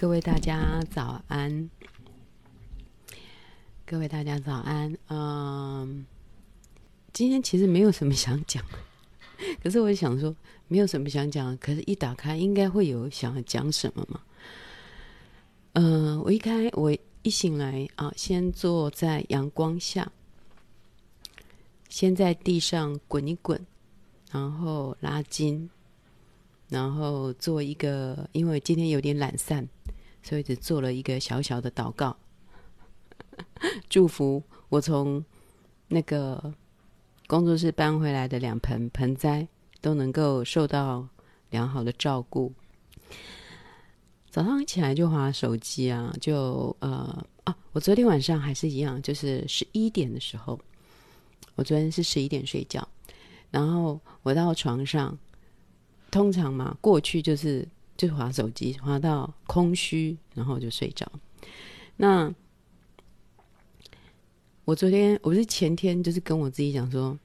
各位大家早安，各位大家早安。嗯，今天其实没有什么想讲，可是我想说，没有什么想讲，可是一打开应该会有想要讲什么嘛。嗯，我一开，我一醒来啊，先坐在阳光下，先在地上滚一滚，然后拉筋，然后做一个，因为今天有点懒散。所以只做了一个小小的祷告，祝福我从那个工作室搬回来的两盆盆栽都能够受到良好的照顾。早上起来就划手机啊，就呃啊，我昨天晚上还是一样，就是十一点的时候，我昨天是十一点睡觉，然后我到床上，通常嘛，过去就是。就滑手机，滑到空虚，然后就睡着。那我昨天，我是前天，就是跟我自己讲说，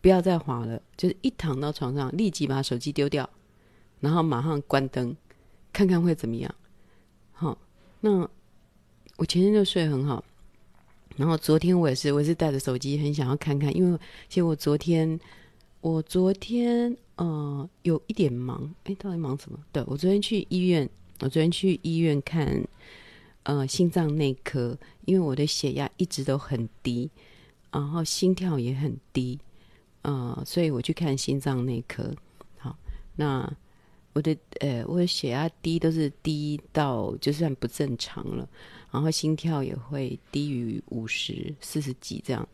不要再滑了，就是一躺到床上，立即把手机丢掉，然后马上关灯，看看会怎么样。好，那我前天就睡很好，然后昨天我也是，我也是带着手机，很想要看看，因为其实我昨天，我昨天。呃，有一点忙，哎，到底忙什么？对，我昨天去医院，我昨天去医院看，呃，心脏内科，因为我的血压一直都很低，然后心跳也很低，呃，所以我去看心脏内科。好，那我的呃，我的血压低都是低到就算不正常了，然后心跳也会低于五十、四十几这样，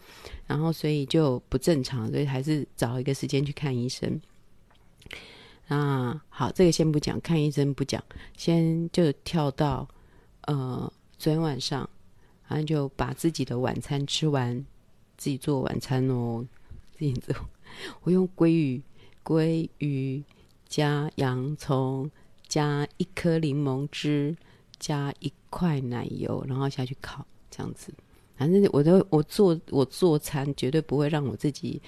然后所以就不正常，所以还是找一个时间去看医生。那，好，这个先不讲，看医生不讲，先就跳到呃，昨天晚上，然后就把自己的晚餐吃完，自己做晚餐哦，自己做。我用鲑鱼，鲑鱼加洋葱，加一颗柠檬汁，加一块奶油，然后下去烤，这样子。反正我都我做我做餐，绝对不会让我自己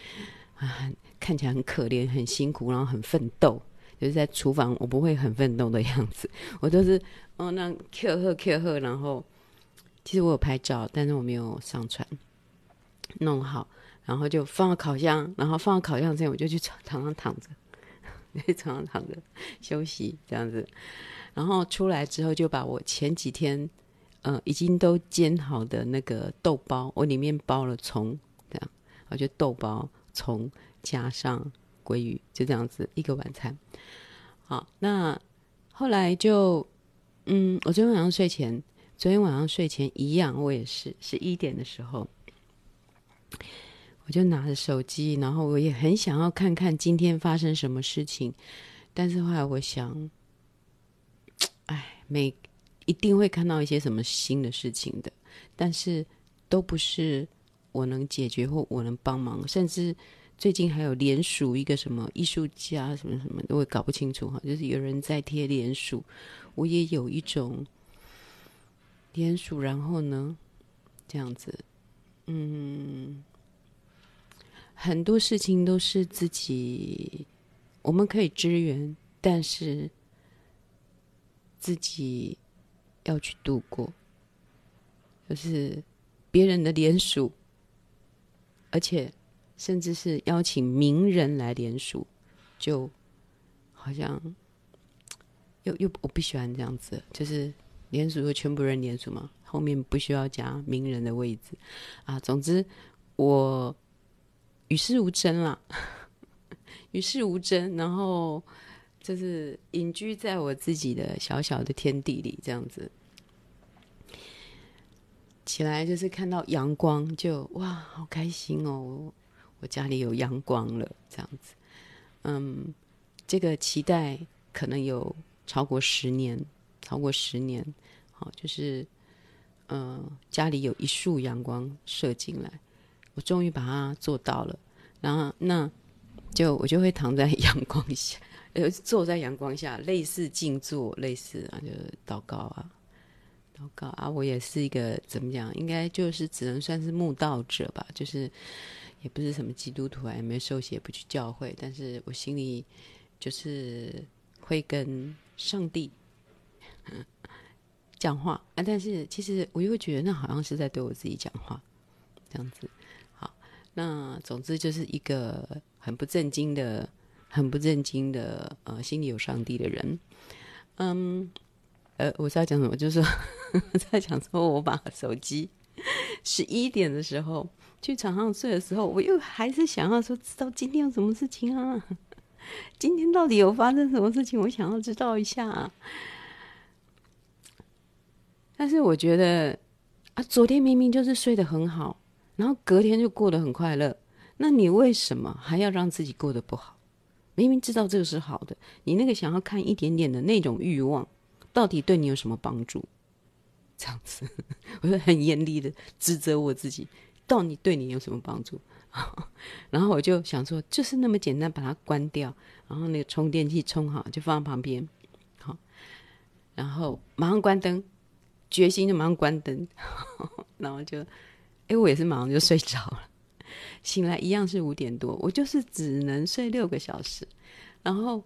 啊看起来很可怜、很辛苦，然后很奋斗。就是在厨房，我不会很奋斗的样子，我都是哦，那 Q 喝 Q 喝，然后其实我有拍照，但是我没有上传，弄好，然后就放到烤箱，然后放到烤箱之后，我就去床上躺着，在床上躺着休息这样子，然后出来之后就把我前几天呃已经都煎好的那个豆包，我里面包了葱，这样，我就豆包葱加上。鲑鱼就这样子一个晚餐，好，那后来就，嗯，我昨天晚上睡前，昨天晚上睡前一样，我也是十一点的时候，我就拿着手机，然后我也很想要看看今天发生什么事情，但是后来我想，哎，每一定会看到一些什么新的事情的，但是都不是我能解决或我能帮忙，甚至。最近还有联署一个什么艺术家什么什么，我也搞不清楚哈。就是有人在贴联署，我也有一种联署，然后呢，这样子，嗯，很多事情都是自己我们可以支援，但是自己要去度过，就是别人的联署，而且。甚至是邀请名人来联署，就好像又又我不喜欢这样子，就是联署就全部人联署嘛，后面不需要加名人的位置啊。总之我与世无争啦，与世无争，然后就是隐居在我自己的小小的天地里，这样子起来就是看到阳光就，哇，好开心哦。我家里有阳光了，这样子，嗯，这个期待可能有超过十年，超过十年，好，就是，嗯、呃，家里有一束阳光射进来，我终于把它做到了，然后那就我就会躺在 阳光下，呃，坐在阳光下，类似静坐，类似啊，就是祷告啊，祷告啊，我也是一个怎么讲，应该就是只能算是慕道者吧，就是。也不是什么基督徒啊，也没受洗，不去教会，但是我心里就是会跟上帝讲话啊，但是其实我又觉得那好像是在对我自己讲话，这样子。好，那总之就是一个很不正经的、很不正经的呃，心里有上帝的人。嗯，呃，我在讲什么？就是说 在讲说，我把手机十一点的时候去床上睡的时候，我又还是想要说，知道今天有什么事情啊？今天到底有发生什么事情？我想要知道一下。但是我觉得啊，昨天明明就是睡得很好，然后隔天就过得很快乐，那你为什么还要让自己过得不好？明明知道这个是好的，你那个想要看一点点的那种欲望，到底对你有什么帮助？这样子，我就很严厉的指责我自己，到底对你有什么帮助？然后我就想说，就是那么简单，把它关掉，然后那个充电器充好，就放在旁边，好，然后马上关灯。决心就马上关灯，然后就，哎，我也是马上就睡着了。醒来一样是五点多，我就是只能睡六个小时。然后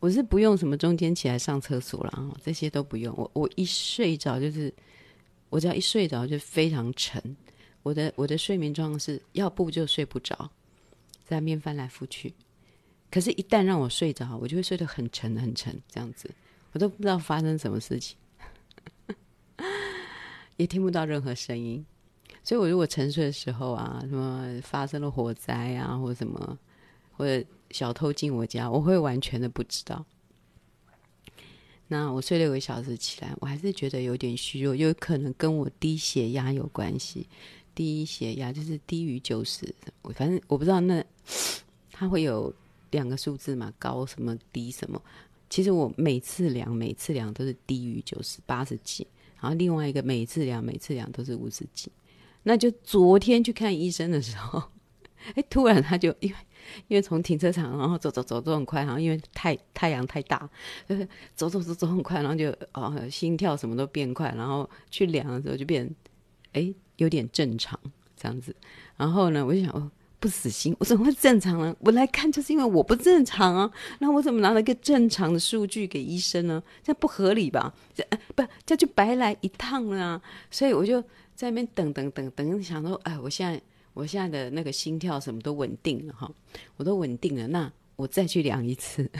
我是不用什么中间起来上厕所了，这些都不用。我我一睡着就是，我只要一睡着就非常沉。我的我的睡眠状况是要不就睡不着，在那边翻来覆去。可是，一旦让我睡着，我就会睡得很沉很沉，这样子，我都不知道发生什么事情。也听不到任何声音，所以我如果沉睡的时候啊，什么发生了火灾啊，或者什么，或者小偷进我家，我会完全的不知道。那我睡六个小时起来，我还是觉得有点虚弱，有可能跟我低血压有关系。低血压就是低于九十，我反正我不知道那它会有两个数字嘛，高什么低什么。其实我每次量每次量都是低于九十，八十几。然后另外一个每次量每次量都是五十几，那就昨天去看医生的时候，哎，突然他就因为因为从停车场然后走走走走很快，然后因为太太阳太大，就是走走走走很快，然后就哦心跳什么都变快，然后去量的时候就变哎有点正常这样子，然后呢我就想哦。不死心，我怎么会正常呢？我来看就是因为我不正常啊。那我怎么拿了一个正常的数据给医生呢？这不合理吧？这不这就白来一趟了啊。所以我就在那边等等等等，想说，哎，我现在我现在的那个心跳什么都稳定了哈，我都稳定了。那我再去量一次，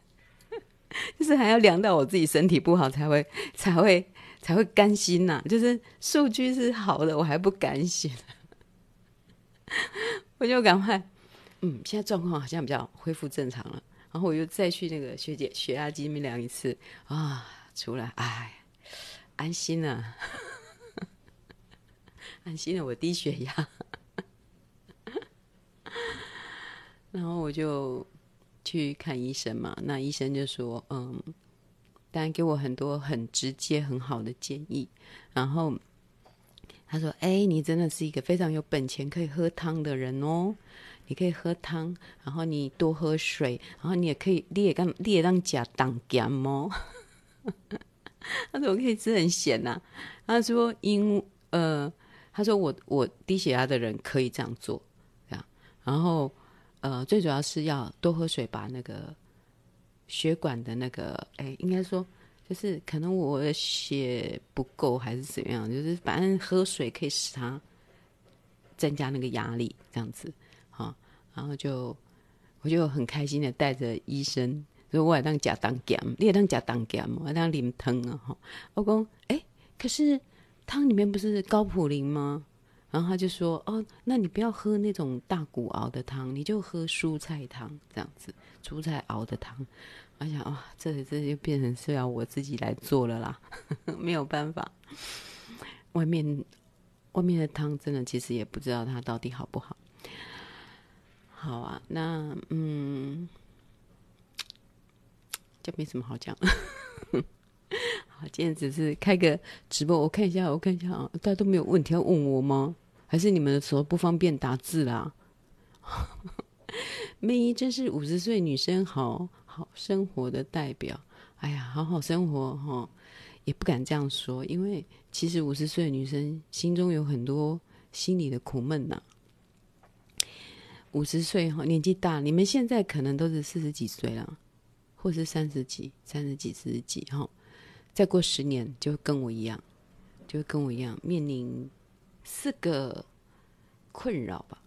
就是还要量到我自己身体不好才会才会才会甘心呐、啊。就是数据是好的，我还不甘心。我就赶快，嗯，现在状况好像比较恢复正常了。然后我又再去那个学姐血压机那边量一次啊，出来，哎，安心了，安心了，我低血压。然后我就去看医生嘛，那医生就说，嗯，当然给我很多很直接很好的建议，然后。他说：“哎，你真的是一个非常有本钱可以喝汤的人哦。你可以喝汤，然后你多喝水，然后你也可以，你也刚，你也让甲当咸哦。他说我可以吃很咸呐、啊。他说因呃，他说我我低血压的人可以这样做，这样。然后呃，最主要是要多喝水，把那个血管的那个，哎，应该说。”就是可能我的血不够还是怎样，就是反正喝水可以使它增加那个压力，这样子，好，然后就我就很开心的带着医生，说我也当假当咸，你也当假当咸，我当淋汤啊，哈，我讲，哎，可是汤里面不是高普林吗？然后他就说，哦，那你不要喝那种大骨熬的汤，你就喝蔬菜汤，这样子，蔬菜熬的汤。我想啊、哦，这这就变成是要我自己来做了啦，没有办法。外面外面的汤真的其实也不知道它到底好不好。好啊，那嗯，就没什么好讲。好，今天只是开个直播，我看一下，我看一下啊，大家都没有问题要问我吗？还是你们的时候不方便打字啦？妹，真是五十岁女生好。好生活的代表，哎呀，好好生活哈，也不敢这样说，因为其实五十岁的女生心中有很多心里的苦闷呐。五十岁哈，年纪大，你们现在可能都是四十几岁了，或是三十几、三十几、四十几哈，再过十年就会跟我一样，就会跟我一样面临四个困扰吧，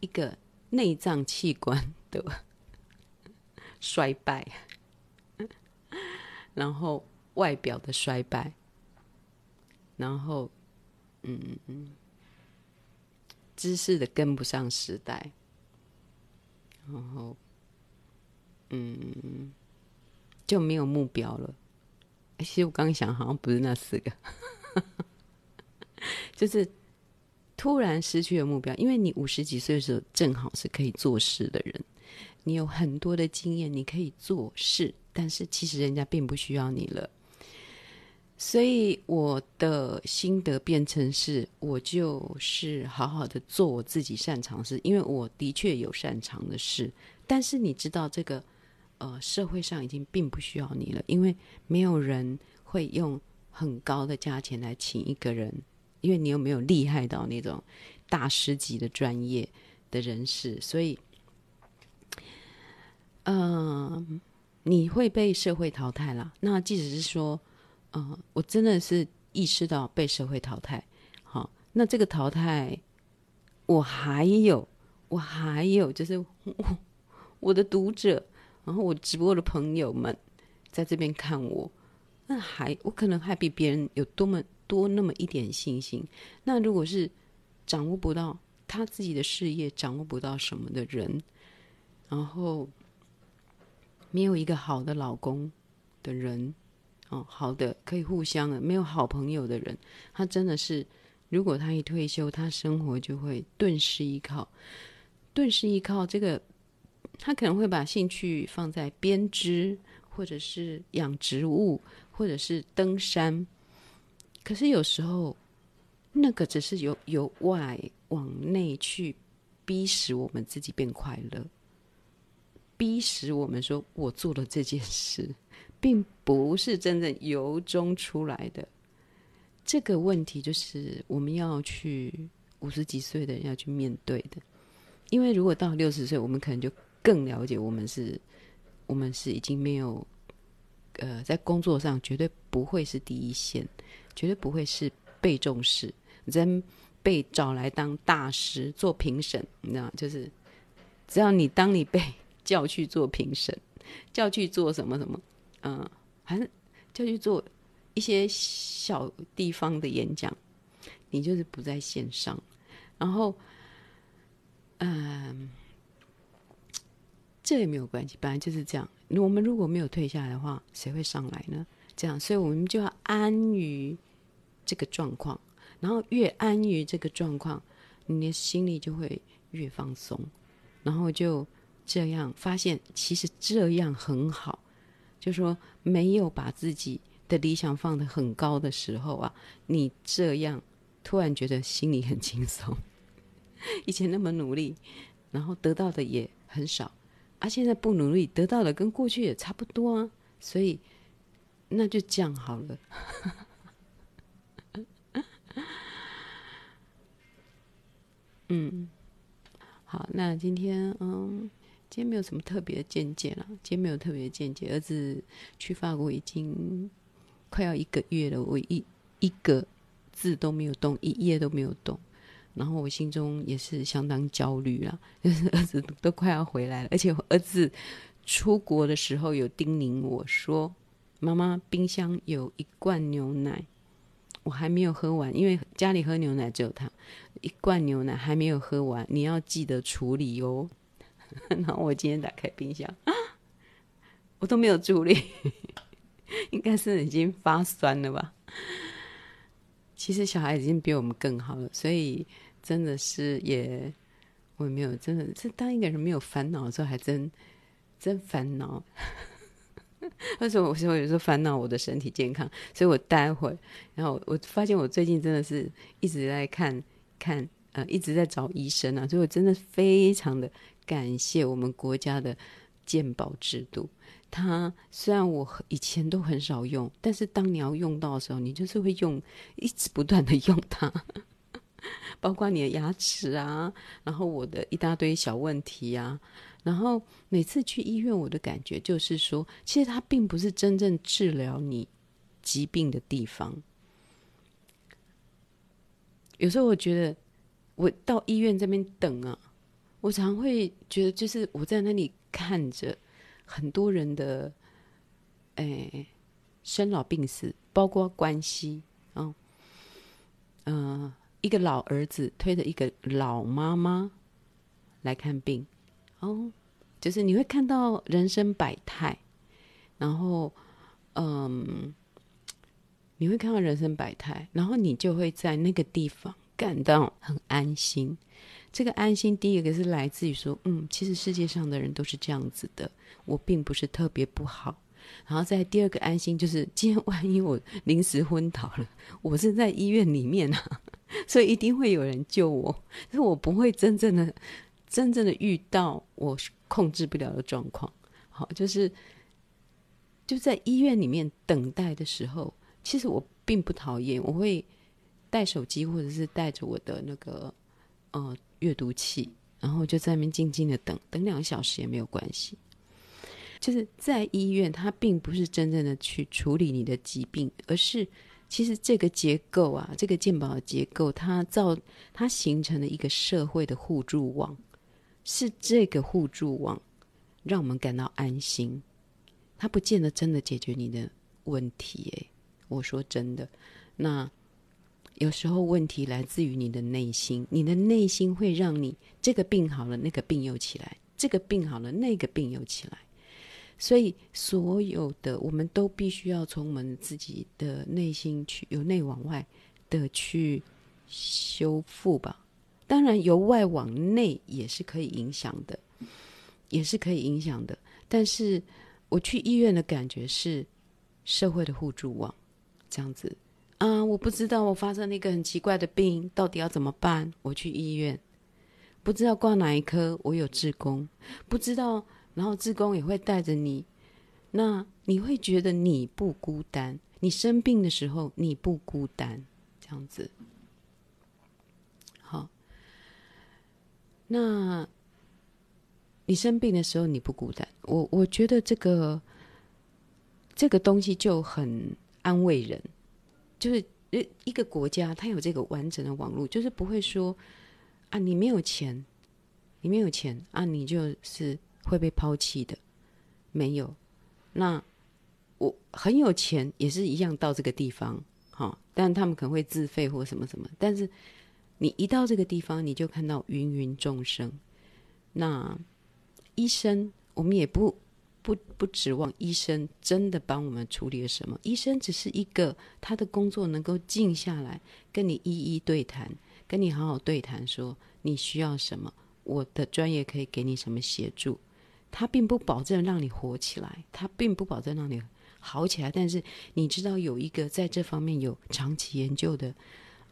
一个内脏器官的衰败，然后外表的衰败，然后嗯嗯嗯，知识的跟不上时代，然后嗯就没有目标了。其实我刚刚想，好像不是那四个，就是突然失去了目标。因为你五十几岁的时候，正好是可以做事的人，你有很多的经验，你可以做事，但是其实人家并不需要你了。所以我的心得变成是，我就是好好的做我自己擅长的事，因为我的确有擅长的事，但是你知道这个。呃，社会上已经并不需要你了，因为没有人会用很高的价钱来请一个人，因为你又没有厉害到那种大师级的专业的人士，所以，嗯、你会被社会淘汰了。那即使是说，嗯、呃，我真的是意识到被社会淘汰，好，那这个淘汰，我还有，我还有，就是我，我的读者。然后我直播的朋友们在这边看我，那还我可能还比别人有多么多那么一点信心。那如果是掌握不到他自己的事业，掌握不到什么的人，然后没有一个好的老公的人，哦，好的可以互相的，没有好朋友的人，他真的是，如果他一退休，他生活就会顿时依靠，顿时依靠这个。他可能会把兴趣放在编织，或者是养植物，或者是登山。可是有时候，那个只是由由外往内去逼使我们自己变快乐，逼使我们说我做了这件事，并不是真正由衷出来的。这个问题就是我们要去五十几岁的人要去面对的，因为如果到六十岁，我们可能就。更了解我们是，我们是已经没有，呃，在工作上绝对不会是第一线，绝对不会是被重视，人被找来当大师做评审，你知道，就是只要你当你被 叫去做评审，叫去做什么什么，嗯、呃，还是叫去做一些小地方的演讲，你就是不在线上，然后，嗯、这也没有关系，本来就是这样。我们如果没有退下来的话，谁会上来呢？这样，所以我们就要安于这个状况，然后越安于这个状况，你的心里就会越放松，然后就这样发现，其实这样很好。就说没有把自己的理想放得很高的时候啊，你这样突然觉得心里很轻松。以前那么努力，然后得到的也很少。啊，现在不努力，得到的跟过去也差不多啊，所以那就这样好了。嗯，好，那今天嗯，今天没有什么特别的见解了，今天没有特别的见解。儿子去法国已经快要一个月了，我一一个字都没有动，一页都没有动。然后我心中也是相当焦虑了，就是儿子都快要回来了，而且儿子出国的时候有叮咛我说：“妈妈，冰箱有一罐牛奶，我还没有喝完，因为家里喝牛奶只有他，一罐牛奶还没有喝完，你要记得处理哦。”然后我今天打开冰箱，啊我都没有处理，应该是已经发酸了吧。其实小孩已经比我们更好了，所以真的是也我也没有真的，是当一个人没有烦恼的时候，还真真烦恼。为什么我说有时候烦恼我的身体健康？所以我待会，然后我发现我最近真的是一直在看看呃，一直在找医生啊，所以我真的非常的感谢我们国家的健保制度。它虽然我以前都很少用，但是当你要用到的时候，你就是会用，一直不断的用它，包括你的牙齿啊，然后我的一大堆小问题啊，然后每次去医院，我的感觉就是说，其实它并不是真正治疗你疾病的地方。有时候我觉得，我到医院这边等啊，我常会觉得，就是我在那里看着很多人的，哎，生老病死，包括关系啊，嗯、一个老儿子推着一个老妈妈来看病，哦，就是你会看到人生百态，然后，嗯。你会看到人生百态，然后你就会在那个地方感到很安心。这个安心，第一个是来自于说，嗯，其实世界上的人都是这样子的，我并不是特别不好。然后在第二个安心，就是今天万一我临时昏倒了，我是在医院里面啊，所以一定会有人救我，就是我不会真正的、真正的遇到我控制不了的状况。好，就是就在医院里面等待的时候。其实我并不讨厌，我会带手机或者是带着我的那个呃阅读器，然后就在那边静静的等，等两个小时也没有关系。就是在医院，它并不是真正的去处理你的疾病，而是其实这个结构啊，这个健保的结构，它造它形成了一个社会的互助网，是这个互助网让我们感到安心，它不见得真的解决你的问题，诶。我说真的，那有时候问题来自于你的内心，你的内心会让你这个病好了，那个病又起来；这个病好了，那个病又起来。所以，所有的我们都必须要从我们自己的内心去，由内往外的去修复吧。当然，由外往内也是可以影响的，也是可以影响的。但是，我去医院的感觉是社会的互助网。这样子啊，我不知道我发生了一个很奇怪的病，到底要怎么办？我去医院，不知道挂哪一科，我有志工，不知道，然后志工也会带着你，那你会觉得你不孤单，你生病的时候你不孤单，这样子。好，那你生病的时候你不孤单，我我觉得这个这个东西就很。安慰人，就是一一个国家，它有这个完整的网络，就是不会说啊，你没有钱，你没有钱啊，你就是会被抛弃的。没有，那我很有钱，也是一样到这个地方，哈，但他们可能会自费或什么什么。但是你一到这个地方，你就看到芸芸众生。那医生，我们也不。不不指望医生真的帮我们处理了什么，医生只是一个他的工作能够静下来跟你一一对谈，跟你好好对谈，说你需要什么，我的专业可以给你什么协助。他并不保证让你活起来，他并不保证让你好起来，但是你知道有一个在这方面有长期研究的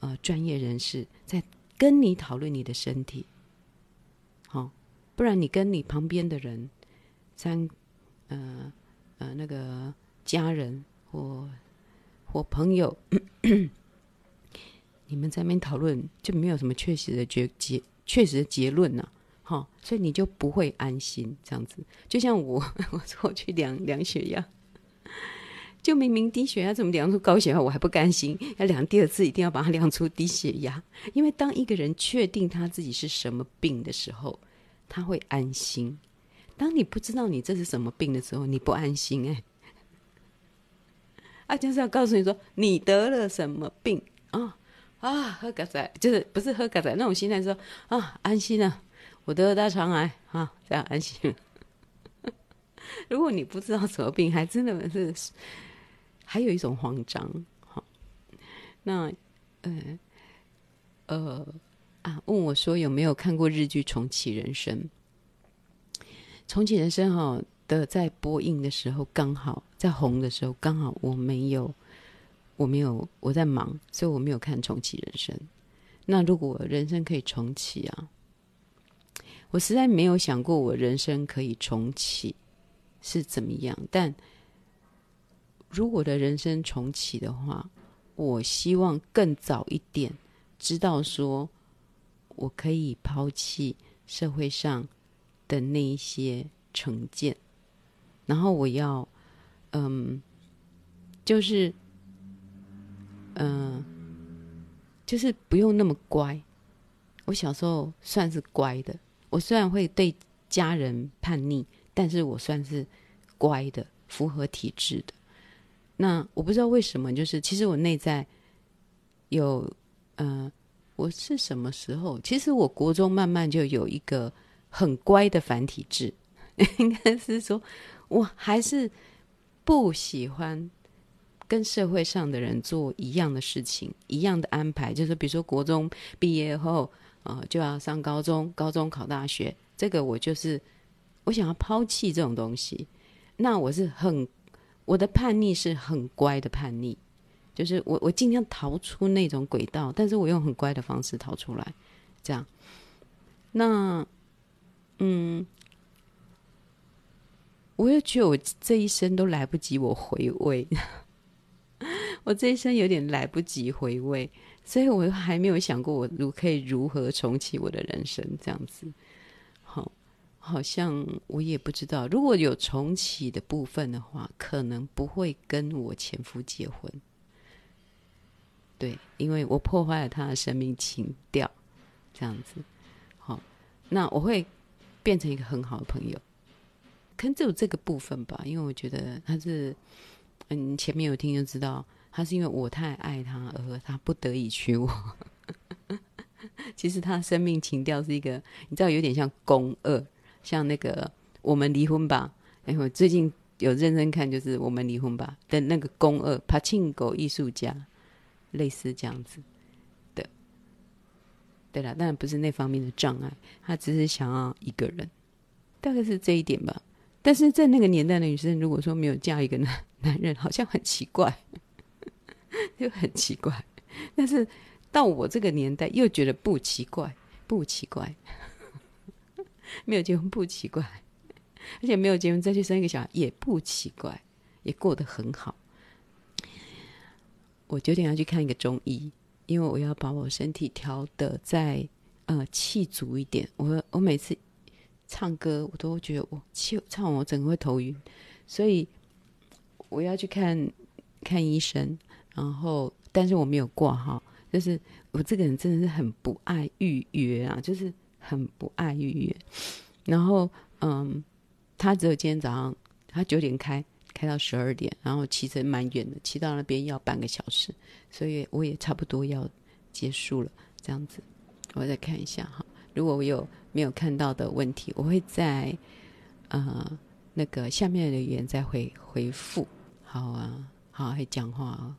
呃专业人士在跟你讨论你的身体，好、不然你跟你旁边的人三。呃呃，那个家人或或朋友，你们在那边讨论，就没有什么确实的结结确实的结论呐、啊，哈，所以你就不会安心这样子。就像我，我说我去量量血压，就明明低血压，怎么量出高血压，我还不甘心，要量第二次，一定要把它量出低血压。因为当一个人确定他自己是什么病的时候，他会安心。当你不知道你这是什么病的时候，你不安心哎、啊，就是要告诉你说你得了什么病啊啊，喝咖仔就是不是喝咖仔那种心态说啊，安心了，我得了大肠癌啊，这样安心。如果你不知道什么病，还真的是还有一种慌张。好，那呃呃啊，问我说有没有看过日剧《重启人生》？重启人生哈的在播映的时候，刚好在红的时候，刚好我没有，我没有我在忙，所以我没有看重启人生。那如果人生可以重启啊，我实在没有想过我人生可以重启是怎么样。但如果我的人生重启的话，我希望更早一点知道说，我可以抛弃社会上。的那一些成见，然后我要，嗯，就是嗯、就是不用那么乖。我小时候算是乖的，我虽然会对家人叛逆，但是我算是乖的，符合体制的。那我不知道为什么，就是其实我内在有，呃，我是什么时候？其实我国中慢慢就有一个很乖的反体制，应该是说，我还是不喜欢。跟社会上的人做一样的事情，一样的安排，就是比如说国中毕业后，呃，就要上高中，高中考大学，这个我就是我想要抛弃这种东西。那我是很我的叛逆是很乖的叛逆，就是我我尽量逃出那种轨道，但是我用很乖的方式逃出来，这样。那嗯，我又觉得我这一生都来不及我回味。我这一生有点来不及回味，所以我还没有想过我如可以如何重启我的人生这样子。好，好像我也不知道，如果有重启的部分的话，可能不会跟我前夫结婚。对，因为我破坏了他的生命情调，这样子。好，那我会变成一个很好的朋友，可能只有这个部分吧，因为我觉得他是，嗯，前面有听就知道。他是因为我太爱他，而他不得已娶我。其实他生命情调是一个，你知道，有点像宫二，像那个我们离婚吧。哎，我最近有认真看，就是我们离婚吧的那个宫二，帕庆狗艺术家，类似这样子的。对了，当然不是那方面的障碍，他只是想要一个人，大概是这一点吧。但是在那个年代的女生，如果说没有嫁一个男男人，好像很奇怪。就很奇怪，但是到我这个年代又觉得不奇怪，不奇怪，没有结婚不奇怪，而且没有结婚再去生一个小孩也不奇怪，也过得很好。我九点要去看一个中医，因为我要把我身体调得再呃气足一点。我我每次唱歌，我都觉得我气唱完我整个会头晕，所以我要去看看医生。然后，但是我没有挂号，就是我这个人真的是很不爱预约啊，就是很不爱预约。然后，嗯，他只有今天早上，他九点开，开到十二点，然后骑车蛮远的，骑到那边要半个小时，所以我也差不多要结束了。这样子，我再看一下哈，如果我有没有看到的问题，我会在呃那个下面的留言再回回复。好啊，好，还讲话啊。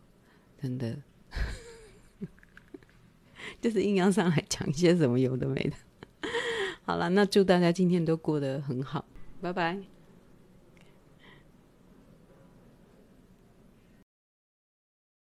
真的，就是阴阳上来讲一些什么有的没的。好了，那祝大家今天都过得很好，拜拜。